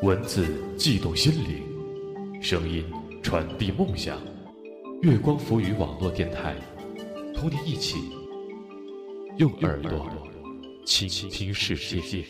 文字悸动心灵，声音传递梦想。月光浮语网络电台，同你一起用耳朵倾听世界。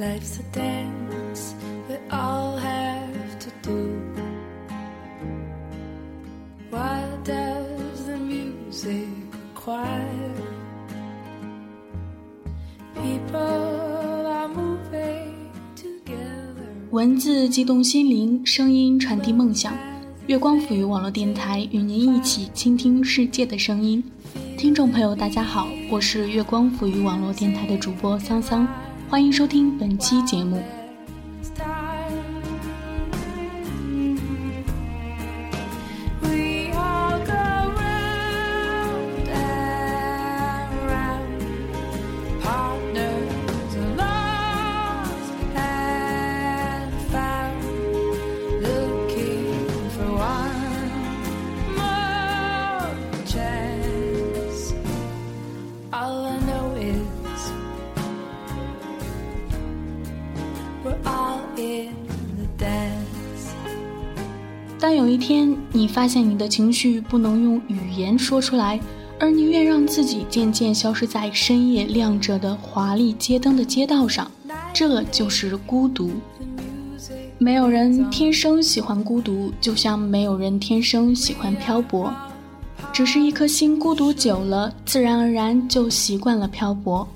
Life's a dance we all have to do. Why does the music quiet people are moving together? 文字激动心灵声音传递梦想。月光赋予网络电台与您一起倾听世界的声音。听众朋友大家好我是月光赋予网络电台的主播桑桑。欢迎收听本期节目。当有一天你发现你的情绪不能用语言说出来，而宁愿让自己渐渐消失在深夜亮着的华丽街灯的街道上，这就是孤独。没有人天生喜欢孤独，就像没有人天生喜欢漂泊，只是一颗心孤独久了，自然而然就习惯了漂泊。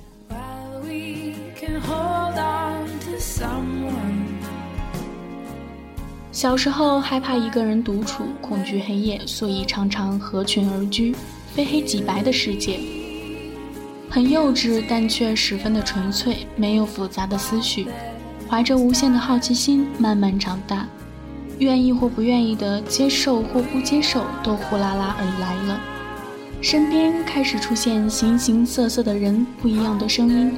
小时候害怕一个人独处，恐惧黑夜，所以常常合群而居，非黑即白的世界，很幼稚，但却十分的纯粹，没有复杂的思绪，怀着无限的好奇心慢慢长大，愿意或不愿意的接受或不接受，都呼啦啦而来了，身边开始出现形形色色的人，不一样的声音，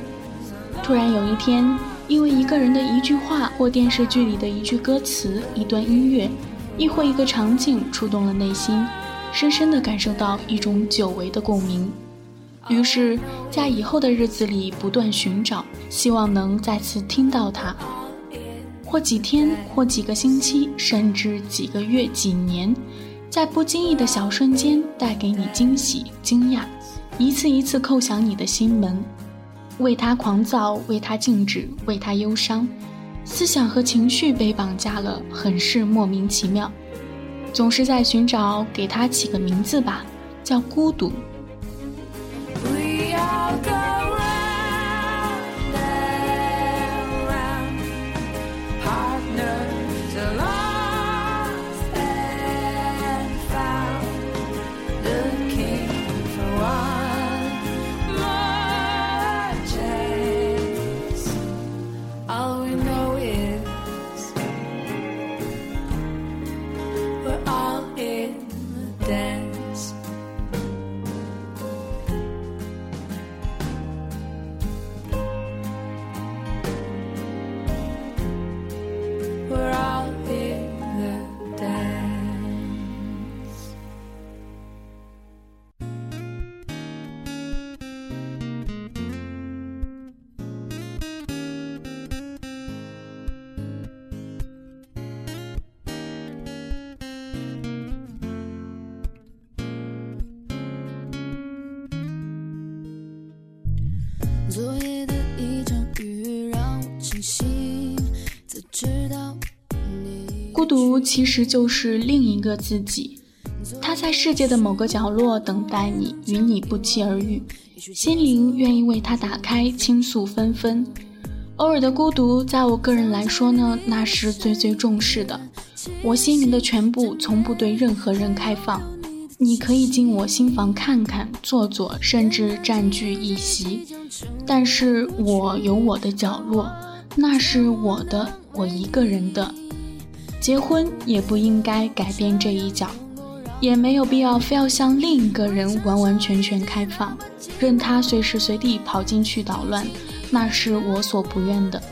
突然有一天。因为一个人的一句话，或电视剧里的一句歌词、一段音乐，亦或一个场景，触动了内心，深深地感受到一种久违的共鸣。于是，在以后的日子里不断寻找，希望能再次听到它，或几天，或几个星期，甚至几个月、几年，在不经意的小瞬间带给你惊喜、惊讶，一次一次叩响你的心门。为他狂躁，为他静止，为他忧伤，思想和情绪被绑架了，很是莫名其妙。总是在寻找，给他起个名字吧，叫孤独。孤独其实就是另一个自己，他在世界的某个角落等待你，与你不期而遇，心灵愿意为他打开，倾诉纷纷。偶尔的孤独，在我个人来说呢，那是最最重视的。我心灵的全部从不对任何人开放。你可以进我心房看看、坐坐，甚至占据一席，但是我有我的角落，那是我的，我一个人的。结婚也不应该改变这一角，也没有必要非要向另一个人完完全全开放，任他随时随地跑进去捣乱，那是我所不愿的。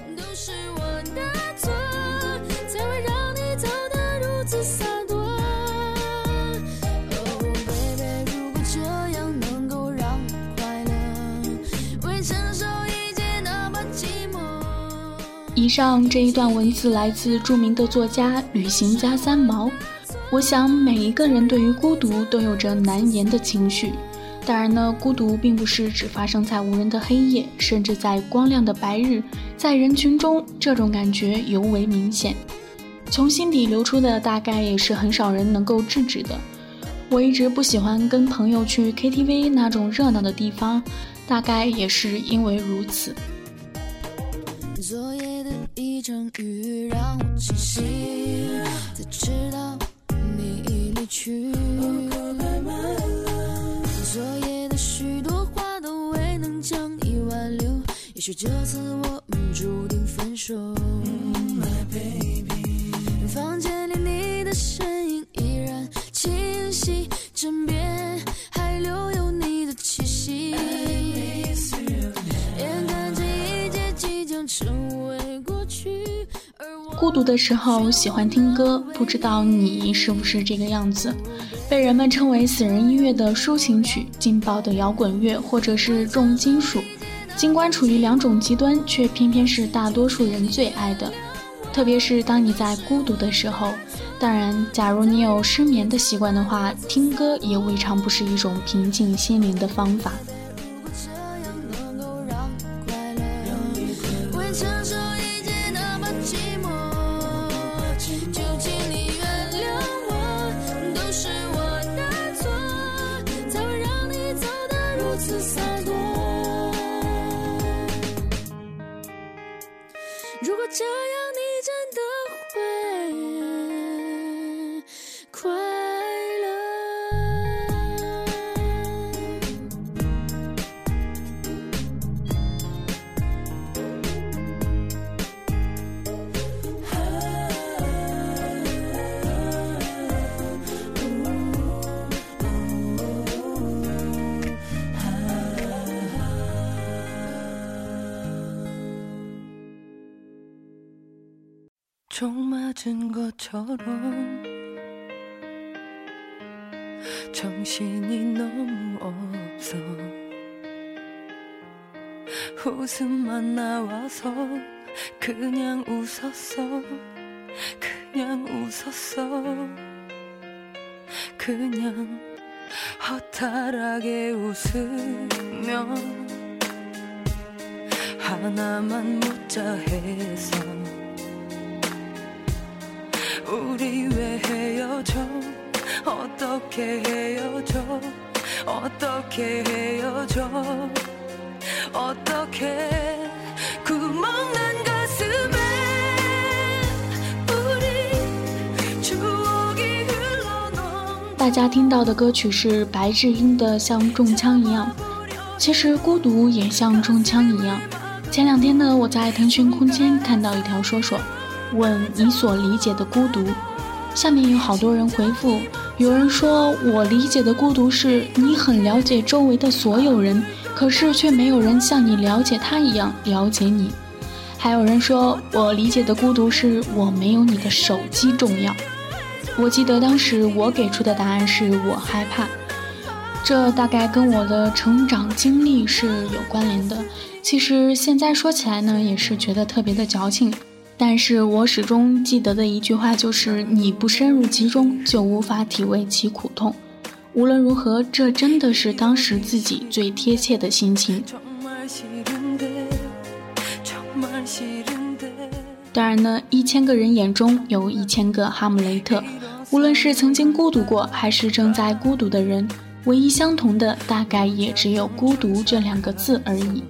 以上这一段文字来自著名的作家旅行家三毛。我想每一个人对于孤独都有着难言的情绪。当然呢，孤独并不是只发生在无人的黑夜，甚至在光亮的白日，在人群中，这种感觉尤为明显。从心底流出的，大概也是很少人能够制止的。我一直不喜欢跟朋友去 KTV 那种热闹的地方，大概也是因为如此。一场雨让我清醒，才知道你已离去。昨夜的许多话都未能将你挽留，也许这次我孤独的时候喜欢听歌，不知道你是不是这个样子？被人们称为死人音乐的抒情曲、劲爆的摇滚乐，或者是重金属，尽管处于两种极端，却偏偏是大多数人最爱的。特别是当你在孤独的时候，当然，假如你有失眠的习惯的话，听歌也未尝不是一种平静心灵的方法。如此洒脱。如果这样 총 맞은 것처럼 정신이 너무 없어. 웃음만 나와서 그냥 웃었어. 그냥 웃었어. 그냥 허탈하게 웃으면 하나만 묻자 해서 우리 왜 헤어져 어떻게 헤어져 어떻게 헤어져 어떻게 구멍난 가슴에 우리 추억이 흘러넘 大家听到的歌曲是 白智英的《像中枪一样》。其实孤独也像中枪一样。前两天呢，我在腾讯空间看到一条说说。 问你所理解的孤独，下面有好多人回复，有人说我理解的孤独是你很了解周围的所有人，可是却没有人像你了解他一样了解你。还有人说我理解的孤独是我没有你的手机重要。我记得当时我给出的答案是我害怕，这大概跟我的成长经历是有关联的。其实现在说起来呢，也是觉得特别的矫情。但是我始终记得的一句话就是：你不深入其中，就无法体味其苦痛。无论如何，这真的是当时自己最贴切的心情。当然呢，一千个人眼中有一千个哈姆雷特。无论是曾经孤独过，还是正在孤独的人，唯一相同的，大概也只有“孤独”这两个字而已。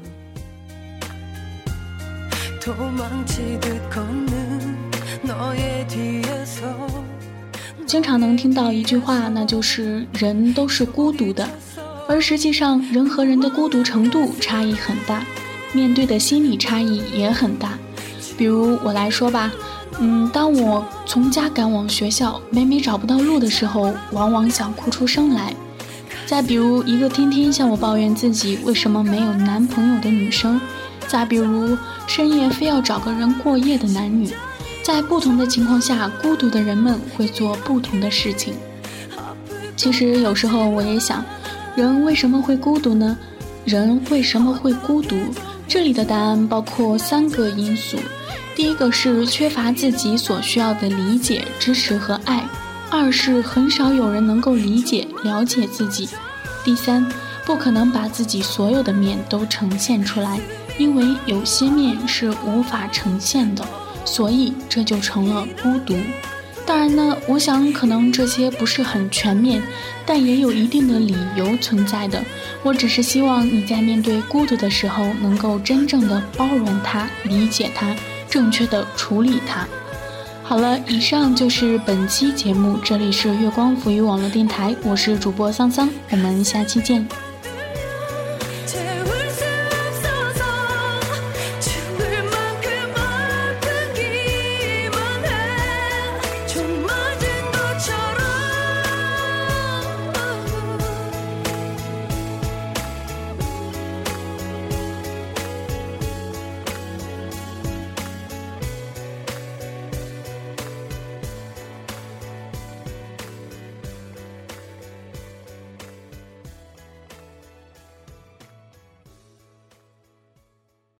经常能听到一句话，那就是人都是孤独的，而实际上人和人的孤独程度差异很大，面对的心理差异也很大。比如我来说吧，嗯，当我从家赶往学校，每每找不到路的时候，往往想哭出声来。再比如一个天天向我抱怨自己为什么没有男朋友的女生，再比如深夜非要找个人过夜的男女。在不同的情况下，孤独的人们会做不同的事情。其实有时候我也想，人为什么会孤独呢？人为什么会孤独？这里的答案包括三个因素：第一个是缺乏自己所需要的理解、支持和爱；二是很少有人能够理解、了解自己；第三，不可能把自己所有的面都呈现出来，因为有些面是无法呈现的。所以这就成了孤独。当然呢，我想可能这些不是很全面，但也有一定的理由存在的。我只是希望你在面对孤独的时候，能够真正的包容它、理解它、正确的处理它。好了，以上就是本期节目，这里是月光浮语网络电台，我是主播桑桑，我们下期见。